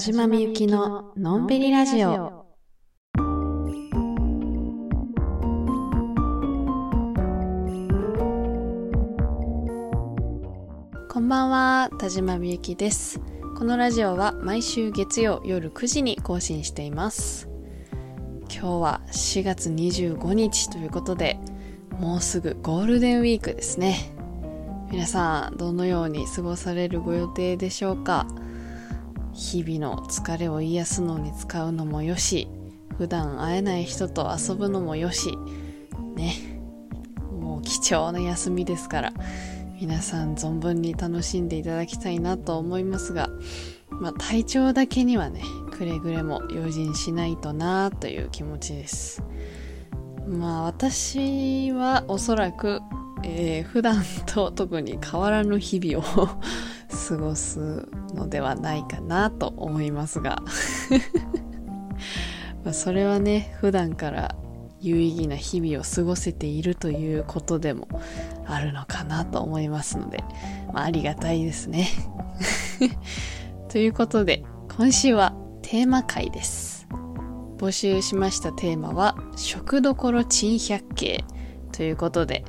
島みゆきののんびりラジオ。こんばんは、田島みゆきです。このラジオは毎週月曜夜9時に更新しています。今日は4月25日ということで、もうすぐゴールデンウィークですね。皆さん、どのように過ごされるご予定でしょうか？日々の疲れを癒すのに使うのもよし普段会えない人と遊ぶのもよしね。もう貴重な休みですから皆さん存分に楽しんでいただきたいなと思いますが、まあ、体調だけにはねくれぐれも用心しないとなという気持ちです。まあ私はおそらく、えー、普段と特に変わらぬ日々を過ごすのではないかなと思いますが。まそれはね普段から有意義な日々を過ごせているということでもあるのかなと思いますので、まあ、ありがたいですね。ということで今週はテーマ回です。募集しましたテーマは食どころ珍百景ということで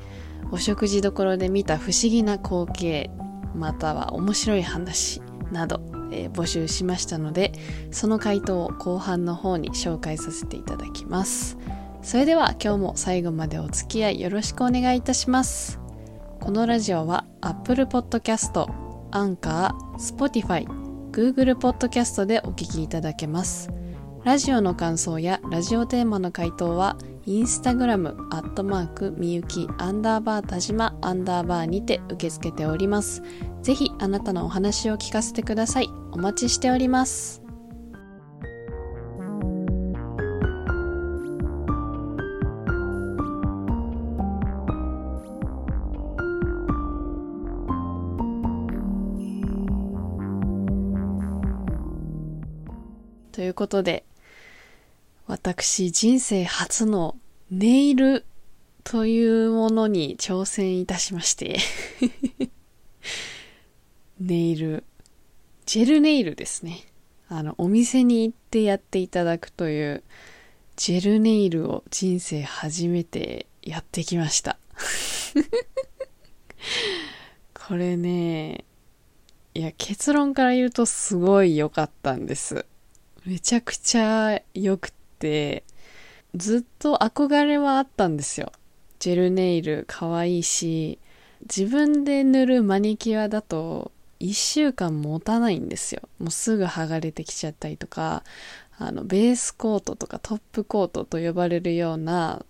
お食事どころで見た不思議な光景または面白い話など、えー、募集しましたのでその回答を後半の方に紹介させていただきます。それでは今日も最後までお付き合いよろしくお願いいたします。このラジオは Apple Podcast、Anchor、Spotify、Google Podcast でお聞きいただけます。ラジオの感想やラジオテーマの回答はインスタグラム、アットマーク、みゆき、アンダーバー、田島、アンダーバーにて受け付けております。ぜひ、あなたのお話を聞かせてください。お待ちしております。ということで、私人生初のネイルというものに挑戦いたしまして ネイル、ジェルネイルですね。あの、お店に行ってやっていただくという、ジェルネイルを人生初めてやってきました。これね、いや、結論から言うとすごい良かったんです。めちゃくちゃ良くて、ずっと憧れはあったんですよ。ジェルネイル可愛いし、自分で塗るマニキュアだと1週間持たないんですよ。もうすぐ剥がれてきちゃったりとか、あの、ベースコートとかトップコートと呼ばれるような、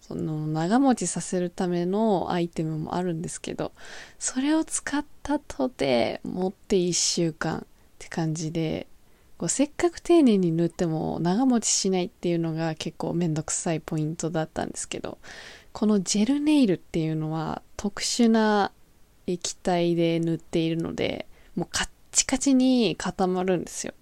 その長持ちさせるためのアイテムもあるんですけど、それを使ったとて持って1週間って感じで、こうせっかく丁寧に塗っても長持ちしないっていうのが結構めんどくさいポイントだったんですけど、このジェルネイルっていうのは特殊な液体で塗っているので、もうカッチカチに固まるんですよ。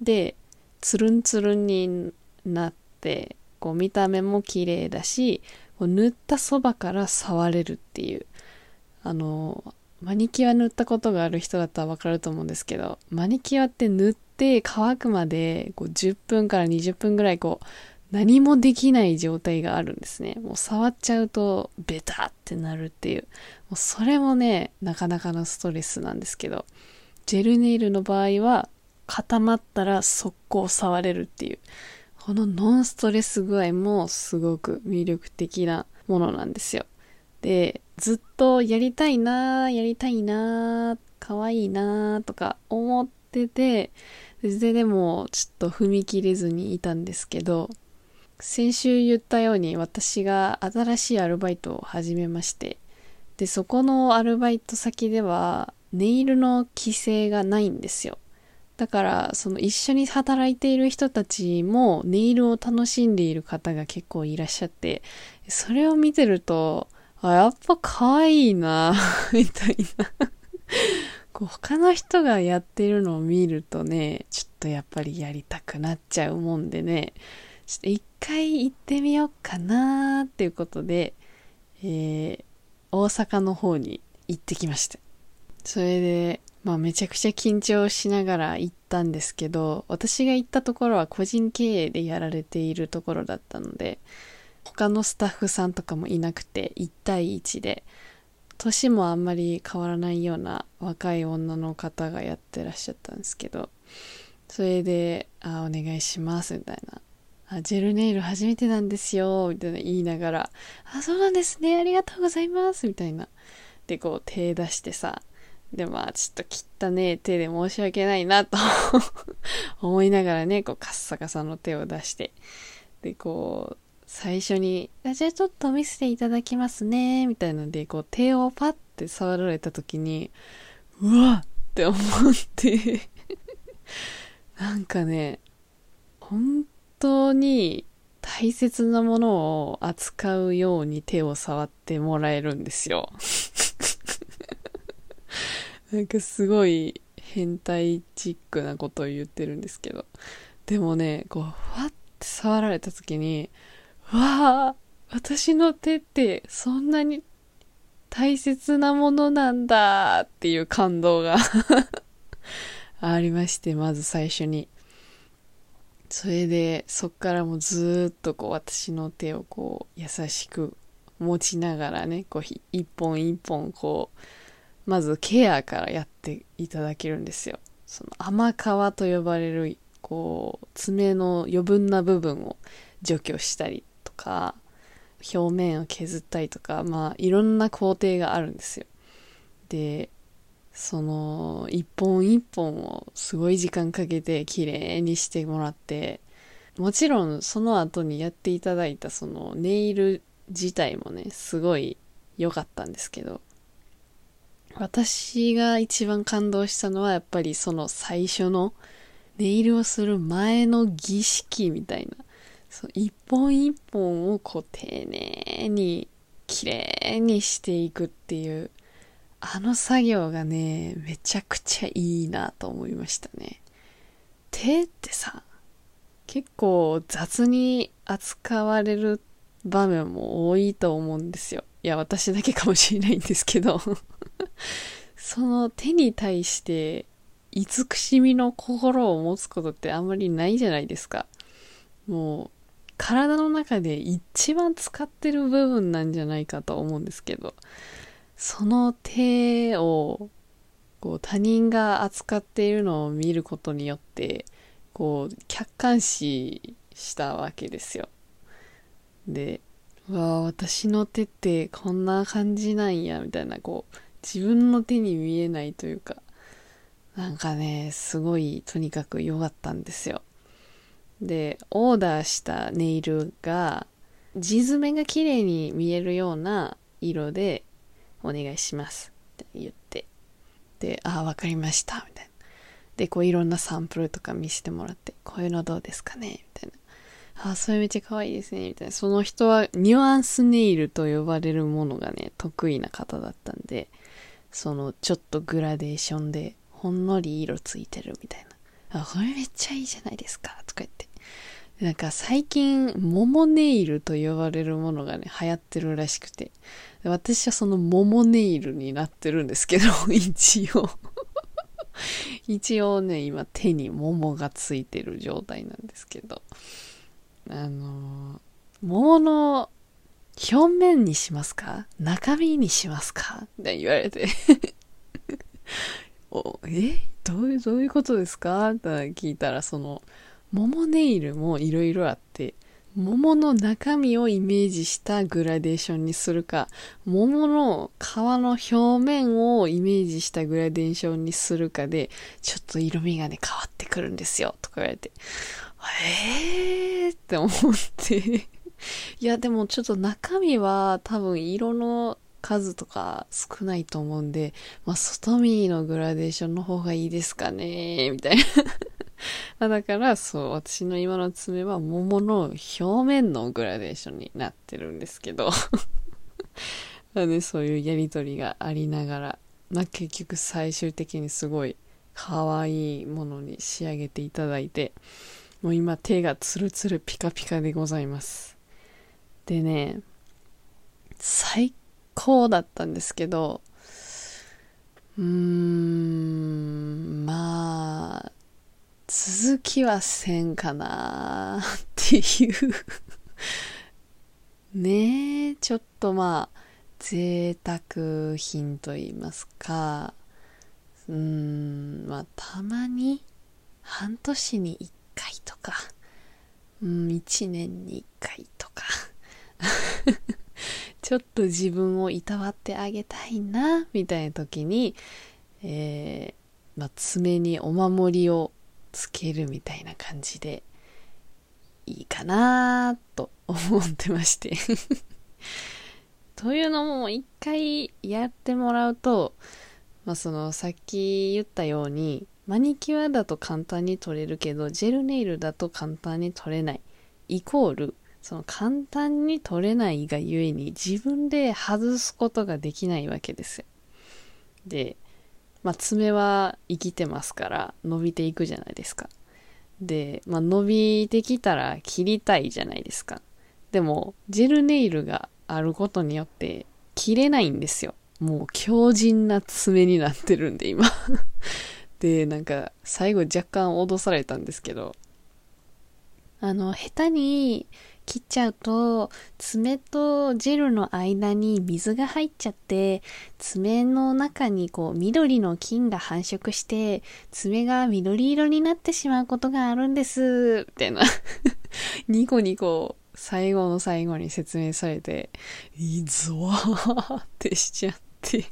で、つるんつるんになって、こう見た目も綺麗だし、こう塗ったそばから触れるっていう。あの、マニキュア塗ったことがある人だったらわかると思うんですけど、マニキュアって塗ってって乾くまでこう10分から20分ぐらいこう何もできない状態があるんですね。もう触っちゃうとベタってなるっていう。もうそれもね、なかなかのストレスなんですけど、ジェルネイルの場合は固まったら速攻触れるっていう。このノンストレス具合もすごく魅力的なものなんですよ。で、ずっとやりたいな、やりたいなー、かわいいなーとか思ってて、で、でも、ちょっと踏み切れずにいたんですけど、先週言ったように私が新しいアルバイトを始めまして、で、そこのアルバイト先では、ネイルの規制がないんですよ。だから、その一緒に働いている人たちもネイルを楽しんでいる方が結構いらっしゃって、それを見てると、あ、やっぱ可愛いな みたいな こう他の人がやってるのを見るとね、ちょっとやっぱりやりたくなっちゃうもんでね、ちょっと一回行ってみようかなーっていうことで、えー、大阪の方に行ってきました。それで、まあめちゃくちゃ緊張しながら行ったんですけど、私が行ったところは個人経営でやられているところだったので、他のスタッフさんとかもいなくて1対1で、年もあんまり変わらないような若い女の方がやってらっしゃったんですけど、それで、あ、お願いします、みたいな。あ、ジェルネイル初めてなんですよ、みたいな言いながら、あ、そうなんですね、ありがとうございます、みたいな。で、こう手出してさ、で、まあ、ちょっと汚ね手で申し訳ないなと思いながらね、こう、カッサカサの手を出して、で、こう、最初に、じゃあちょっと見せていただきますね、みたいので、こう、手をパッて触られた時に、うわっって思ってなんかね、本当に大切なものを扱うように手を触ってもらえるんですよ。なんかすごい変態チックなことを言ってるんですけど。でもね、こう、ふわって触られた時に、わあ、私の手ってそんなに大切なものなんだっていう感動が ありまして、まず最初に。それで、そっからもずっとこう私の手をこう優しく持ちながらね、こう一本一本こうまずケアからやっていただけるんですよ。その甘皮と呼ばれる、こう、爪の余分な部分を除去したりか、表面を削ったりとか、まあ、いろんな工程があるんですよ。で、その、一本一本をすごい時間かけて綺麗にしてもらって、もちろんその後にやっていただいたそのネイル自体もね、すごい良かったんですけど、私が一番感動したのはやっぱりその最初のネイルをする前の儀式みたいな、そう一本一本をこう丁寧に綺麗にしていくっていう、あの作業がね、めちゃくちゃいいなと思いましたね。手ってさ、結構雑に扱われる場面も多いと思うんですよ。いや、私だけかもしれないんですけど その手に対して慈しみの心を持つことってあんまりないじゃないですか。もう、体の中で一番使ってる部分なんじゃないかと思うんですけど、その手を、こう、他人が扱っているのを見ることによって、こう、客観視したわけですよ。で、わあ、私の手ってこんな感じなんや、みたいな、こう、自分の手に見えないというか、なんかね、すごい、とにかく良かったんですよ。で、オーダーしたネイルが、地爪が綺麗に見えるような色でお願いしますって言って。で、ああ、わかりました、みたいな。で、こういろんなサンプルとか見せてもらって、こういうのどうですかね？みたいな。あ、それめっちゃ可愛いですね、みたいな。その人はニュアンスネイルと呼ばれるものがね、得意な方だったんで、そのちょっとグラデーションでほんのり色ついてるみたいな。あ、これめっちゃいいじゃないですか、とか言って。なんか最近、桃ネイルと呼ばれるものがね、流行ってるらしくて。私はその桃ネイルになってるんですけど、一応。一応ね、今手に桃がついてる状態なんですけど。あの、桃の表面にしますか？中身にしますか？って言われて。お、え？どういう、どういうことですか？って聞いたら、その、桃ネイルもいろいろあって、桃の中身をイメージしたグラデーションにするか、桃の皮の表面をイメージしたグラデーションにするかで、ちょっと色味がね、変わってくるんですよ、とか言われて。えー？って思って。いや、でもちょっと中身は多分色の数とか少ないと思うんで、まあ、外見のグラデーションの方がいいですかねみたいな。まあだから、そう、私の今の爪は桃の表面のグラデーションになってるんですけど まあね、そういうやりとりがありながら、まあ結局最終的にすごい可愛いものに仕上げていただいて、もう今手がツルツルピカピカでございます。でね、最高だったんですけど、うーん、まあ、続きはせんかなっていう。ねえ、ちょっとまあ、贅沢品と言いますか、うーん、まあ、たまに、半年に一回とか、うん、一年に一回とか。ちょっと自分をいたわってあげたいな、みたいな時に、えー、まあ、爪にお守りをつけるみたいな感じで、いいかなと思ってまして というのも、一回やってもらうと、まあ、その、さっき言ったように、マニキュアだと簡単に取れるけど、ジェルネイルだと簡単に取れない。イコール、その簡単に取れないがゆえに自分で外すことができないわけですよ。で、まあ、爪は生きてますから伸びていくじゃないですか。で、まあ、伸びてきたら切りたいじゃないですか。でも、ジェルネイルがあることによって切れないんですよ。もう強靭な爪になってるんで、今。で、なんか、最後若干脅されたんですけど、あの、下手に切っちゃうと、爪とジェルの間に水が入っちゃって、爪の中にこう緑の菌が繁殖して、爪が緑色になってしまうことがあるんです、みたいな。ニコニコ最後の最後に説明されて、いいぞーってしちゃって。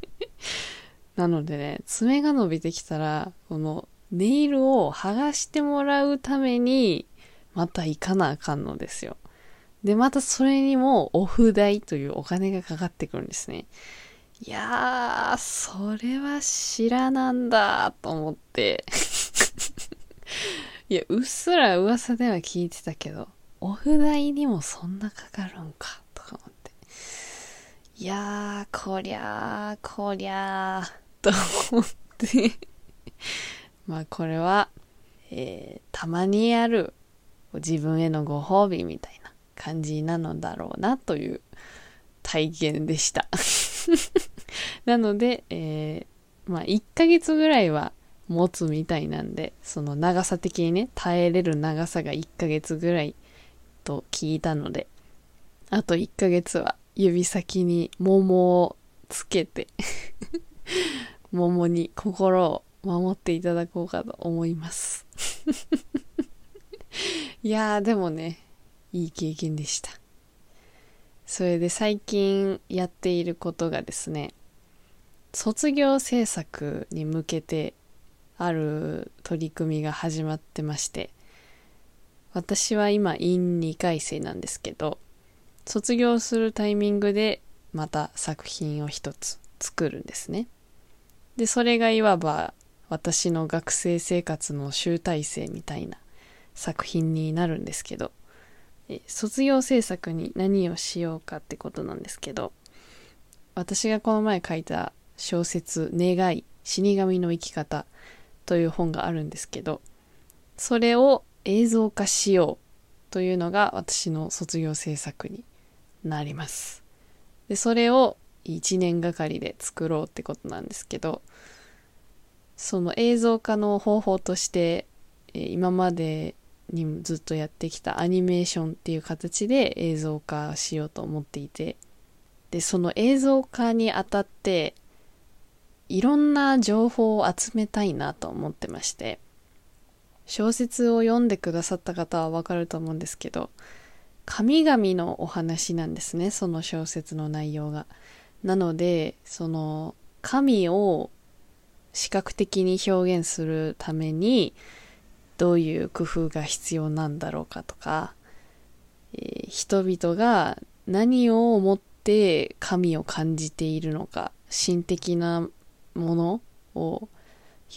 なのでね、爪が伸びてきたら、このネイルを剥がしてもらうために、また行かなあかんのですよ。で、またそれにもオフ代というお金がかかってくるんですね。いやー、それは知らなんだと思って。いや、うっすら噂では聞いてたけど、オフ代にもそんなかかるんか、とか思って。いやー、こりゃー、こりゃー、と思って まあこれは、えー、たまにある自分へのご褒美みたいな感じなのだろうなという体験でした。なので、えー、まあ1ヶ月ぐらいは持つみたいなんで、その長さ的にね、耐えれる長さが1ヶ月ぐらいと聞いたので、あと1ヶ月は指先に桃をつけて 桃に心を守っていただこうかと思います。いやーでもね、いい経験でした。それで最近やっていることがですね、卒業制作に向けてある取り組みが始まってまして、私は今院2回生なんですけど、卒業するタイミングでまた作品を一つ作るんですね。で、それがいわば私の学生生活の集大成みたいな作品になるんですけど、卒業制作に何をしようかってことなんですけど、私がこの前書いた小説、願い、死神の生き方という本があるんですけど、それを映像化しようというのが私の卒業制作になります。で、それを1年がかりで作ろうってことなんですけど、その映像化の方法として、今までにずっとやってきたアニメーションっていう形で映像化しようと思っていてでその映像化にあたっていろんな情報を集めたいなと思ってまして小説を読んでくださった方はわかると思うんですけど神々のお話なんですねその小説の内容が。なのでその神を視覚的に表現するためにどういう工夫が必要なんだろうかとか、えー、人々が何を思って神を感じているのか、神的なものを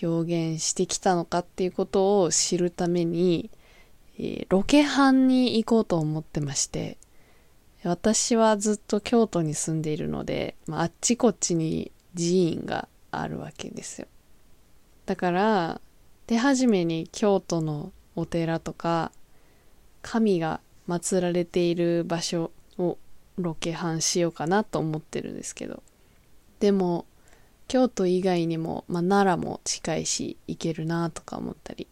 表現してきたのかっていうことを知るために、えー、ロケハンに行こうと思ってまして、私はずっと京都に住んでいるので、まあ、あっちこっちに寺院があるわけですよ。だから、手始めに京都のお寺とか神が祀られている場所をロケハンしようかなと思ってるんですけど。でも京都以外にも、まあ、奈良も近いし行けるなとか思ったり。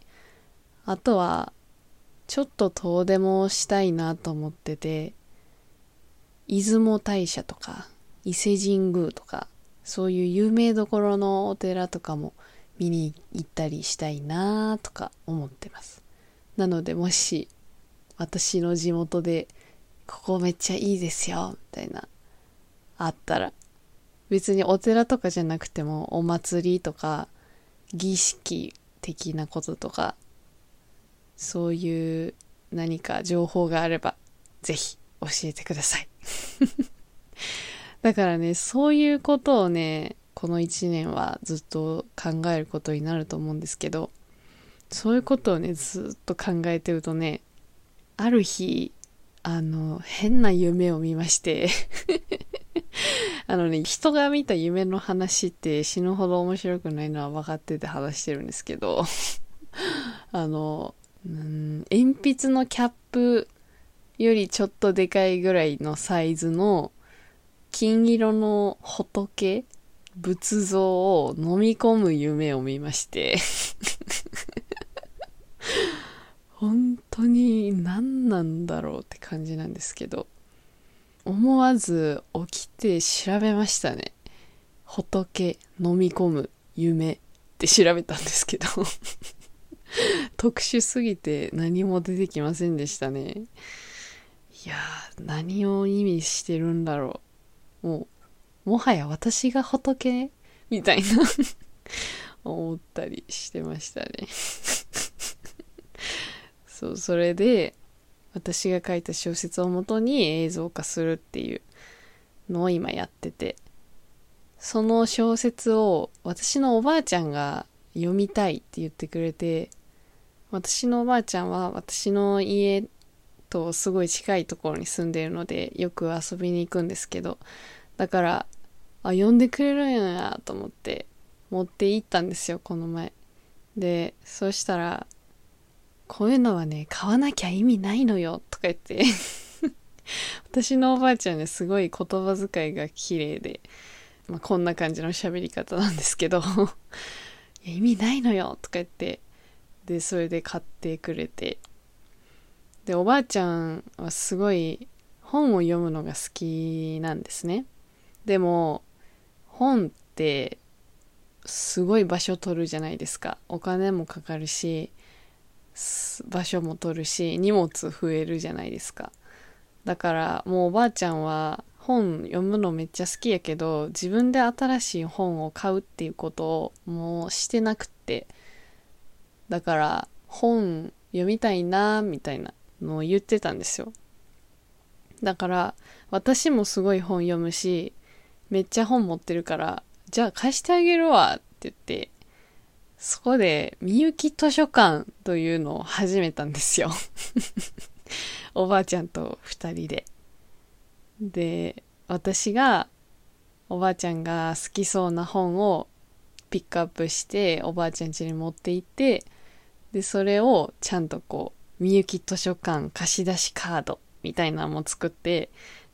あとはちょっと遠出もしたいなと思ってて出雲大社とか伊勢神宮とかそういう有名どころのお寺とかも見に行ったりしたいなとか思ってます。なのでもし私の地元でここめっちゃいいですよみたいなあったら別にお寺とかじゃなくてもお祭りとか儀式的なこととかそういう何か情報があればぜひ教えてください。だからねそういうことをねこの1年はずっと考えることになると思うんですけどそういうことをねずっと考えてるとねある日あの変な夢を見まして あのね、人が見た夢の話って死ぬほど面白くないのは分かってて話してるんですけど、あの、うん、鉛筆のキャップよりちょっとでかいぐらいのサイズの金色の仏仏像を飲み込む夢を見まして本当に何なんだろうって感じなんですけど思わず起きて調べましたね。仏飲み込む夢って調べたんですけど特殊すぎて何も出てきませんでしたね。いや、何を意味してるんだろう。もう、もはや私が仏？みたいな。思ったりしてましたね。そう、それで、私が書いた小説をもとに映像化するっていうのを今やってて。その小説を私のおばあちゃんが読みたいって言ってくれて私のおばあちゃんは私の家とすごい近いところに住んでいるのでよく遊びに行くんですけどだからあ呼んでくれるんやと思って持って行ったんですよこの前。でそしたらこういうのはね、買わなきゃ意味ないのよ、とか言って。私のおばあちゃんね、すごい言葉遣いが綺麗で、まあ、こんな感じの喋り方なんですけど。いや、意味ないのよ、とか言って、で、それで買ってくれて、で、おばあちゃんはすごい本を読むのが好きなんですね。でも、本ってすごい場所取るじゃないですか。お金もかかるし、場所も取るし荷物増えるじゃないですか。だからもうおばあちゃんは本読むのめっちゃ好きやけど自分で新しい本を買うっていうことをもうしてなくって。だから本読みたいなみたいなのを言ってたんですよ。だから私もすごい本読むしめっちゃ本持ってるからじゃあ貸してあげるわって言ってそこで、みゆき図書館というのを始めたんですよ おばあちゃんと二人で。で、私が、おばあちゃんが好きそうな本をピックアップして、おばあちゃん家に持って行って、で、それをちゃんとこう、みゆき図書館貸し出しカードみたいなのも作って、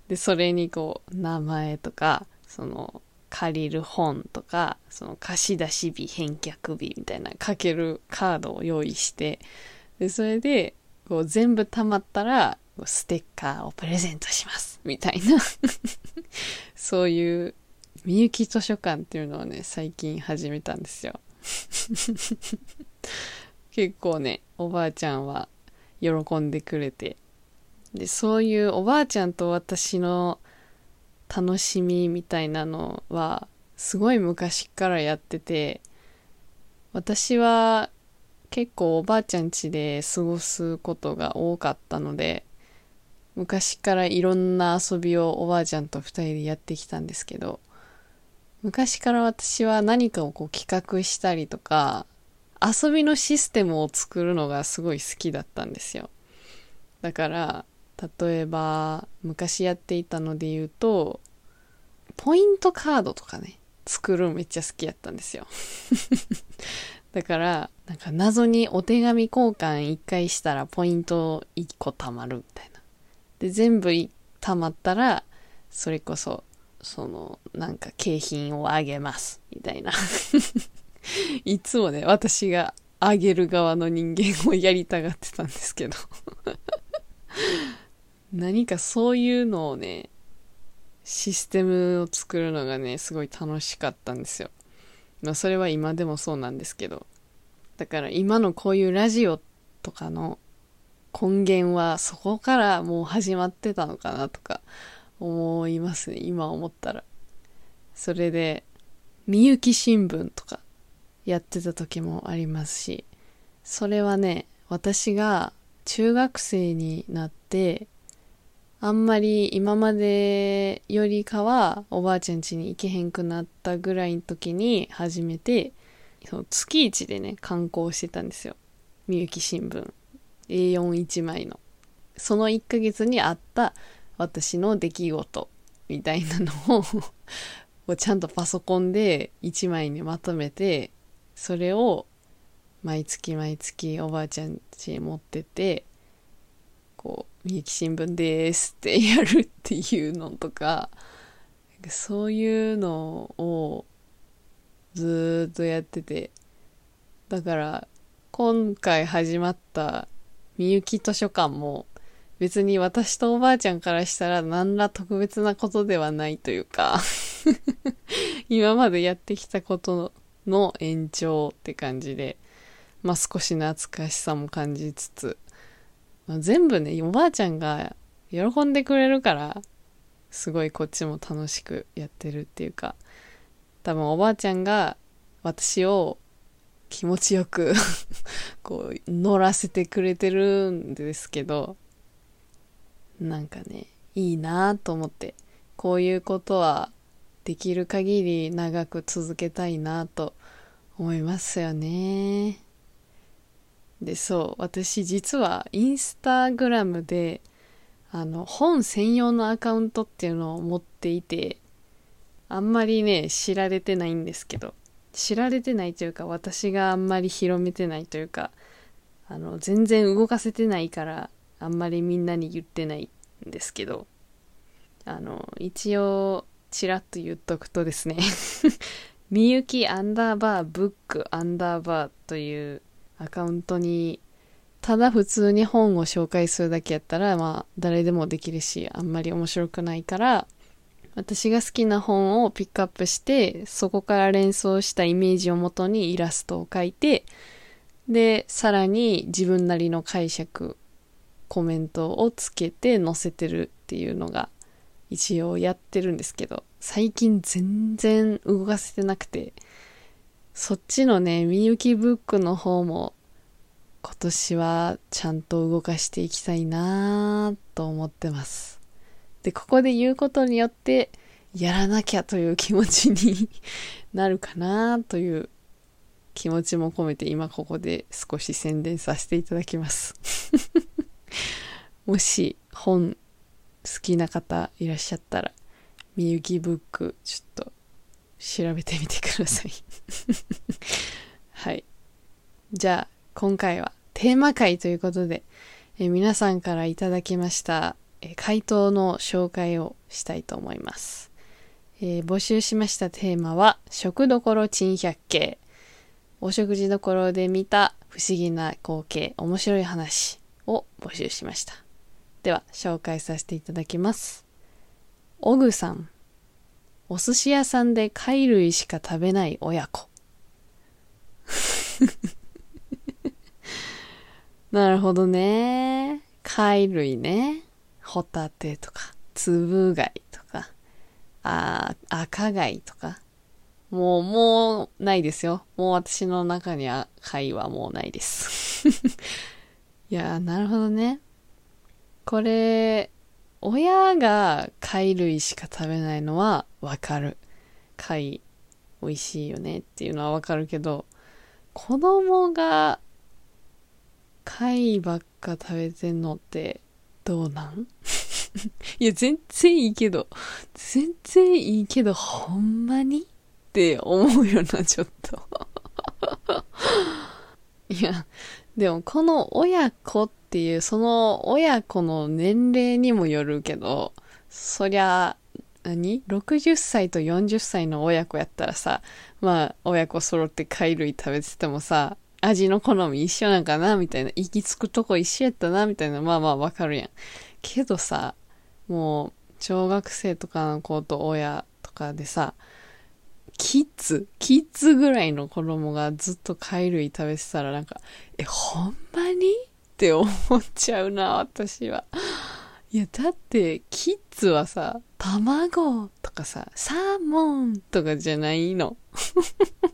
で、それにこう、名前とか、その、借りる本とか、その貸し出し日、返却日みたいな書けるカードを用意して、で、それで、こう全部貯まったら、ステッカーをプレゼントします。みたいな そういう、みゆき図書館っていうのをね、最近始めたんですよ。結構ね、おばあちゃんは喜んでくれて。で、そういうおばあちゃんと私の楽しみみたいなのはすごい昔からやってて私は結構おばあちゃん家で過ごすことが多かったので昔からいろんな遊びをおばあちゃんと二人でやってきたんですけど昔から私は何かをこう企画したりとか遊びのシステムを作るのがすごい好きだったんですよ。だから例えば昔やっていたので言うとポイントカードとかね作るめっちゃ好きやったんですよ。だからなんか謎にお手紙交換1回したらポイント1個貯まるみたいな。で全部貯まったらそれこそその、なんか景品をあげます、みたいな。いつもね、私があげる側の人間をやりたがってたんですけど。何かそういうのをね、システムを作るのがね、すごい楽しかったんですよ。まあそれは今でもそうなんですけど。だから今のこういうラジオとかの根源はそこからもう始まってたのかなとか思いますね。今思ったら。それで、みゆき新聞とかやってた時もありますし、それはね、私が中学生になって、あんまり今までよりかはおばあちゃん家に行けへんくなったぐらいの時に初めて、そう月一でね、観光してたんですよ。みゆき新聞。A41 枚の。その1ヶ月にあった私の出来事みたいなのを ちゃんとパソコンで1枚にまとめて、それを毎月毎月おばあちゃん家に持ってて、こう、みゆき新聞ですってやるっていうのとか、そういうのをずっとやってて、だから今回始まったみゆき図書館も別に私とおばあちゃんからしたら何ら特別なことではないというか 今までやってきたことの延長って感じで、まあ少し懐かしさも感じつつ、まあ、全部ね、おばあちゃんが喜んでくれるから、すごいこっちも楽しくやってるっていうか、多分おばあちゃんが私を気持ちよく こう、乗らせてくれてるんですけど、なんかね、いいなと思って、こういうことはできる限り長く続けたいなと思いますよね。で、そう、私実はインスタグラムで、あの、本専用のアカウントっていうのを持っていて、あんまりね、知られてないんですけど、知られてないというか、私があんまり広めてないというか、あの、全然動かせてないから、あんまりみんなに言ってないんですけど、あの、一応、ちらっと言っとくとですね みゆきアンダーバーブックアンダーバーというアカウントに、ただ普通に本を紹介するだけやったら、まあ、誰でもできるし、あんまり面白くないから、私が好きな本をピックアップして、そこから連想したイメージをもとにイラストを描いて、で、さらに自分なりの解釈、コメントをつけて載せてるっていうのが一応やってるんですけど、最近全然動かせてなくて、そっちのね、みゆきブックの方も今年はちゃんと動かしていきたいなと思ってます。で、ここで言うことによって、やらなきゃという気持ちに なるかなという気持ちも込めて今ここで少し宣伝させていただきます もし本好きな方いらっしゃったら、みゆきブックちょっと調べてみてください はい。じゃあ、今回はテーマ回ということで、え皆さんからいただきました、え回答の紹介をしたいと思います。えー、募集しましたテーマは、食どころ珍百景。お食事どころで見た不思議な光景、面白い話を募集しました。では、紹介させていただきます。オグさん。お寿司屋さんで貝類しか食べない親子。なるほどね。貝類ね。ホタテとか、つぶ貝とか、あ赤貝とか。もう、もうないですよ。もう私の中には貝はもうないです。いやなるほどね。これ、親が貝類しか食べないのはわかる。貝美味しいよねっていうのはわかるけど、子供が貝ばっか食べてんのってどうなん？いや、全然いいけど、全然いいけど、ほんまにって思うよな、ちょっといや、でもこの親子ってていう、その親子の年齢にもよるけど、そりゃ、何 ?60 歳と40歳の親子やったらさ、まあ、親子揃って貝類食べててもさ、味の好み一緒なんかな？みたいな。行き着くとこ一緒やったな？みたいな。まあまあわかるやん。けどさ、もう、小学生とかの子と親とかでさ、キッズ、キッズぐらいの子供がずっと貝類食べてたらなんか、え、ほんまに？って思っちゃうな、私は。いや、だって、キッズはさ、卵とかさ、サーモンとかじゃないの。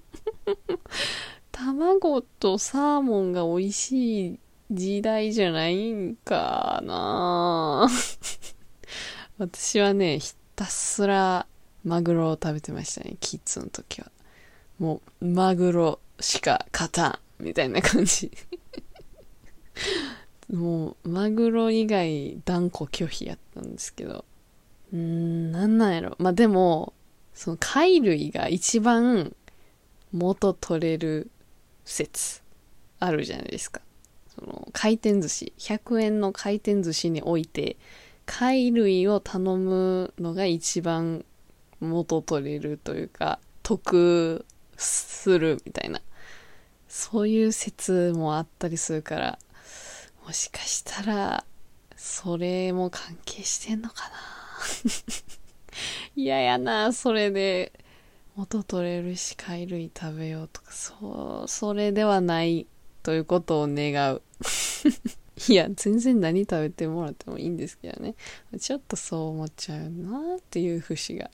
卵とサーモンが美味しい時代じゃないんかな 私はね、ひたすらマグロを食べてましたね、キッズの時は。もう、マグロしか勝たんみたいな感じ。もう、マグロ以外断固拒否やったんですけど。うーん、なんなんやろ。まあ、でも、その貝類が一番元取れる説あるじゃないですか。その回転寿司、100円の回転寿司において、貝類を頼むのが一番元取れるというか、得するみたいな。そういう説もあったりするから、もしかしたら、それも関係してんのかな？嫌ややな、それで、元取れるし貝類食べようとか、そう、それではないということを願う。いや、全然何食べてもらってもいいんですけどね。ちょっとそう思っちゃうなっていう節が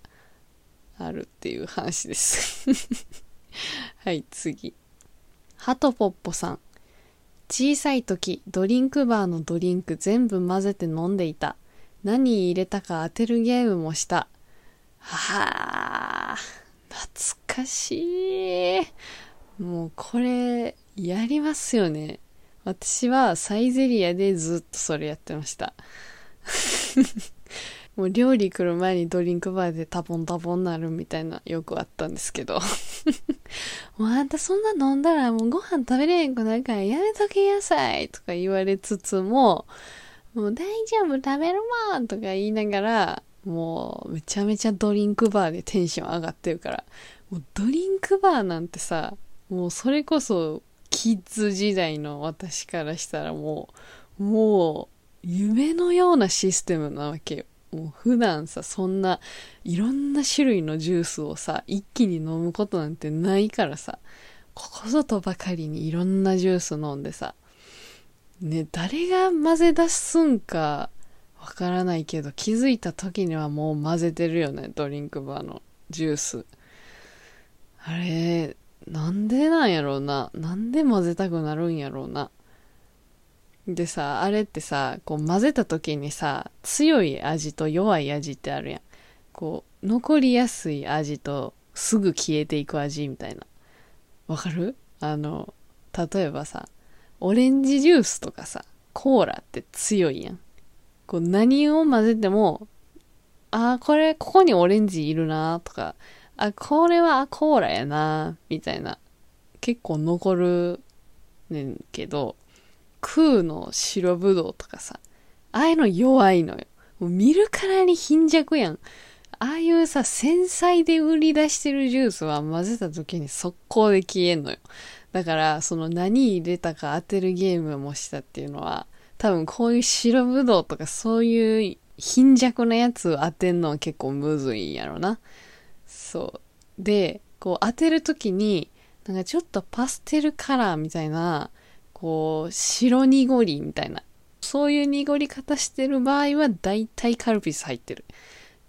あるっていう話です はい、次。ハトポッポさん。小さい時、ドリンクバーのドリンク全部混ぜて飲んでいた。何入れたか当てるゲームもした。はあ、懐かしい。もうこれ、やりますよね。私はサイゼリアでずっとそれやってました。もう料理来る前にドリンクバーでタボンタボンなるみたいなよくあったんですけど。もうあんたそんな飲んだらもうご飯食べれへんくなるからやめときなさいとか言われつつも、もう大丈夫食べるもんとか言いながら、もうめちゃめちゃドリンクバーでテンション上がってるから、もうドリンクバーなんてさ、もうそれこそキッズ時代の私からしたらもう、もう夢のようなシステムなわけよ。もう普段さ、そんないろんな種類のジュースをさ、一気に飲むことなんてないからさ、ここぞとばかりにいろんなジュース飲んでさ、ね、誰が混ぜ出すんかわからないけど、気づいた時にはもう混ぜてるよね、ドリンクバーのジュース。あれ、なんでなんやろうな。なんで混ぜたくなるんやろうな。でさ、あれってさ、こう混ぜた時にさ、強い味と弱い味ってあるやん。こう、残りやすい味とすぐ消えていく味みたいな。わかる？あの、例えばさ、オレンジジュースとかさ、コーラって強いやん。こう何を混ぜても、ああ、これ、ここにオレンジいるなとか、あ、これはコーラやなみたいな。結構残るねんけど、空の白ぶどうとかさ、ああいうの弱いのよ。もう見るからに貧弱やん。ああいうさ、繊細で売り出してるジュースは混ぜた時に速攻で消えんのよ。だから、その何入れたか当てるゲームもしたっていうのは、多分こういう白ぶどうとかそういう貧弱なやつを当てんのは結構むずいんやろな。そう。で、こう当てる時に、なんかちょっとパステルカラーみたいな、こう、白濁りみたいな。そういう濁り方してる場合は、大体カルピス入ってる。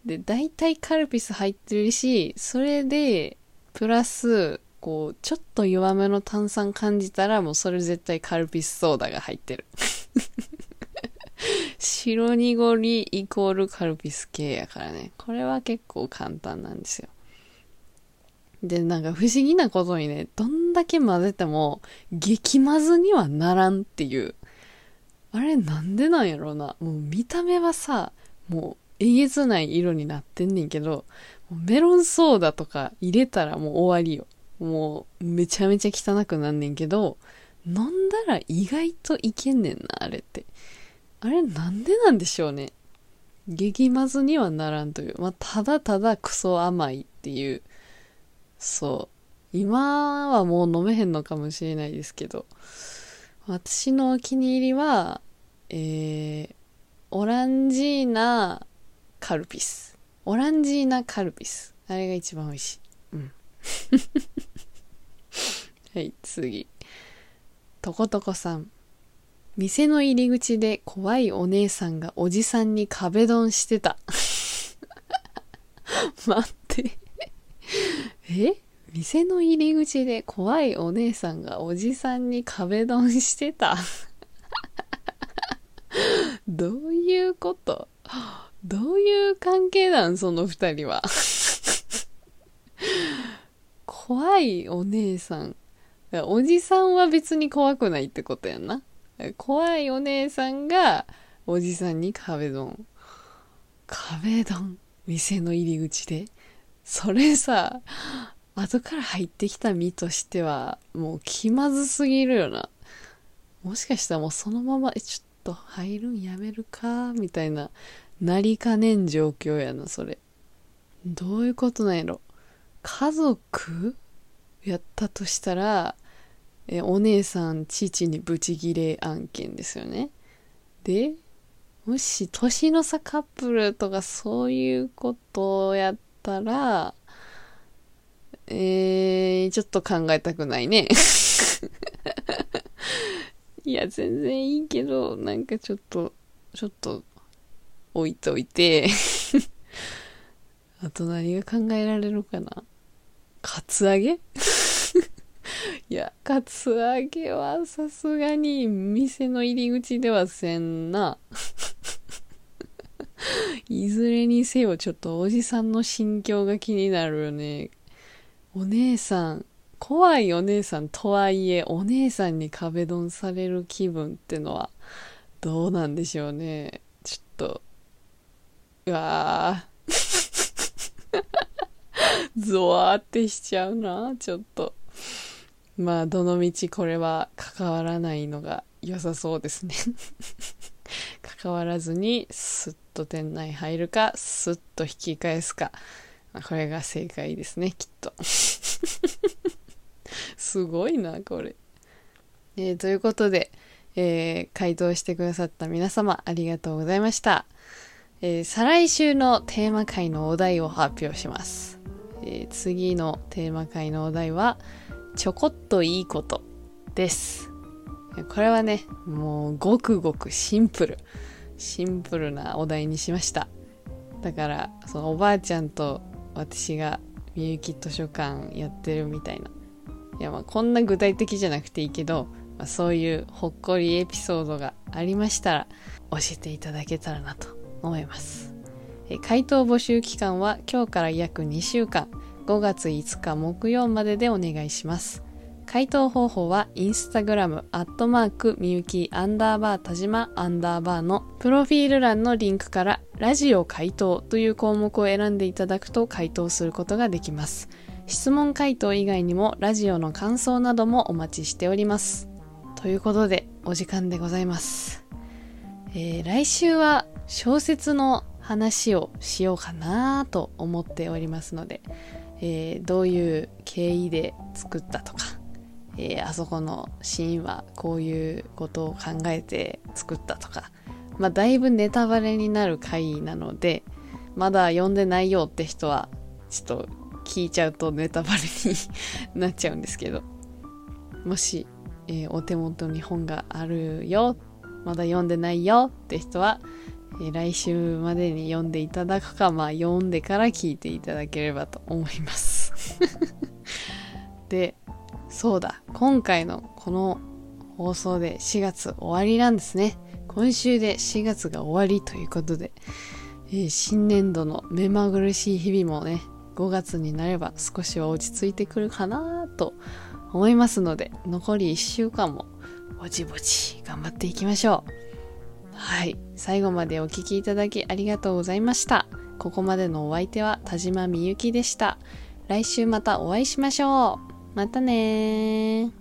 で、大体カルピス入ってるし、それで、プラス、こう、ちょっと弱めの炭酸感じたら、もうそれ絶対カルピスソーダが入ってる。白濁りイコールカルピス系やからね。これは結構簡単なんですよ。で、なんか不思議なことにね、どんだけ混ぜても、激混ぜにはならんっていう。あれなんでなんやろうな。もう見た目はさ、もうえげつない色になってんねんけど、メロンソーダとか入れたらもう終わりよ。もうめちゃめちゃ汚くなんねんけど、飲んだら意外といけんねんな、あれって。あれなんでなんでしょうね。激まずにはならんという。まあ、ただただクソ甘いっていう。そう。今はもう飲めへんのかもしれないですけど。私のお気に入りは、えー、オランジーナカルピス。オランジーナカルピス。あれが一番美味しい。うん。はい、次。とことこさん。店の入り口で怖いお姉さんがおじさんに壁ドンしてた。待ってえ？店の入り口で怖いお姉さんがおじさんに壁ドンしてた どういうこと？どういう関係なんその二人は？怖いお姉さん。おじさんは別に怖くないってことやんな。怖いお姉さんがおじさんに壁ドン。壁ドン？店の入り口で？それさ、後から入ってきた身としては、もう気まずすぎるよな。もしかしたらもうそのまま、え、ちょっと入るんやめるか？みたいななりかねん状況やな、それ。どういうことなんやろ？家族やったとしたら、え、お姉さん、父にブチギレ案件ですよね。で、もし、年の差カップルとかそういうことをやったら、えー、ちょっと考えたくないね。いや、全然いいけど、なんかちょっと、ちょっと置いといて あと何が考えられるかなカツアゲ？いや、カツアゲはさすがに店の入り口ではせんな。いずれにせよちょっとおじさんの心境が気になるよね。お姉さん、怖いお姉さんとはいえ、お姉さんに壁ドンされる気分ってのはどうなんでしょうね。ちょっと、うわー ゾワーってしちゃうな、ちょっと。まあ、どのみちこれは関わらないのが良さそうですね 関わらずに、スッと店内入るか、スッと引き返すか。これが正解ですね、きっと。すごいな、これ。えー、ということで、えー、回答してくださった皆様ありがとうございました。えー、再来週のテーマ回のお題を発表します、えー、次のテーマ回のお題はちょこっといいことですこれはねもうごくごくシンプルシンプルなお題にしましただからそのおばあちゃんと私がみゆき図書館やってるみたいないやまあこんな具体的じゃなくていいけど、まあ、そういうほっこりエピソードがありましたら教えていただけたらなと思います。回答募集期間は今日から約2週間、5月5日木曜まででお願いします。回答方法はインスタグラムアットマークみゆきアンダーバー田島アンダーバーのプロフィール欄のリンクからラジオ回答という項目を選んでいただくと回答することができます。質問回答以外にもラジオの感想などもお待ちしております。ということでお時間でございます。えー、来週は小説の話をしようかなと思っておりますので、えー、どういう経緯で作ったとか、えー、あそこのシーンはこういうことを考えて作ったとか、まあ、だいぶネタバレになる回なので、まだ読んでないよって人は、ちょっと聞いちゃうとネタバレになっちゃうんですけど、もし、えー、お手元に本があるよ、まだ読んでないよって人は、え来週までに読んでいただくか、まあ読んでから聞いていただければと思います。で、そうだ、今回のこの放送で4月終わりなんですね。今週で4月が終わりということで、えー、新年度の目まぐるしい日々もね、5月になれば少しは落ち着いてくるかなと思いますので、残り1週間もぼちぼち頑張っていきましょう。はい。最後までお聴きいただきありがとうございました。ここまでのお相手は田島みゆきでした。来週またお会いしましょう。またね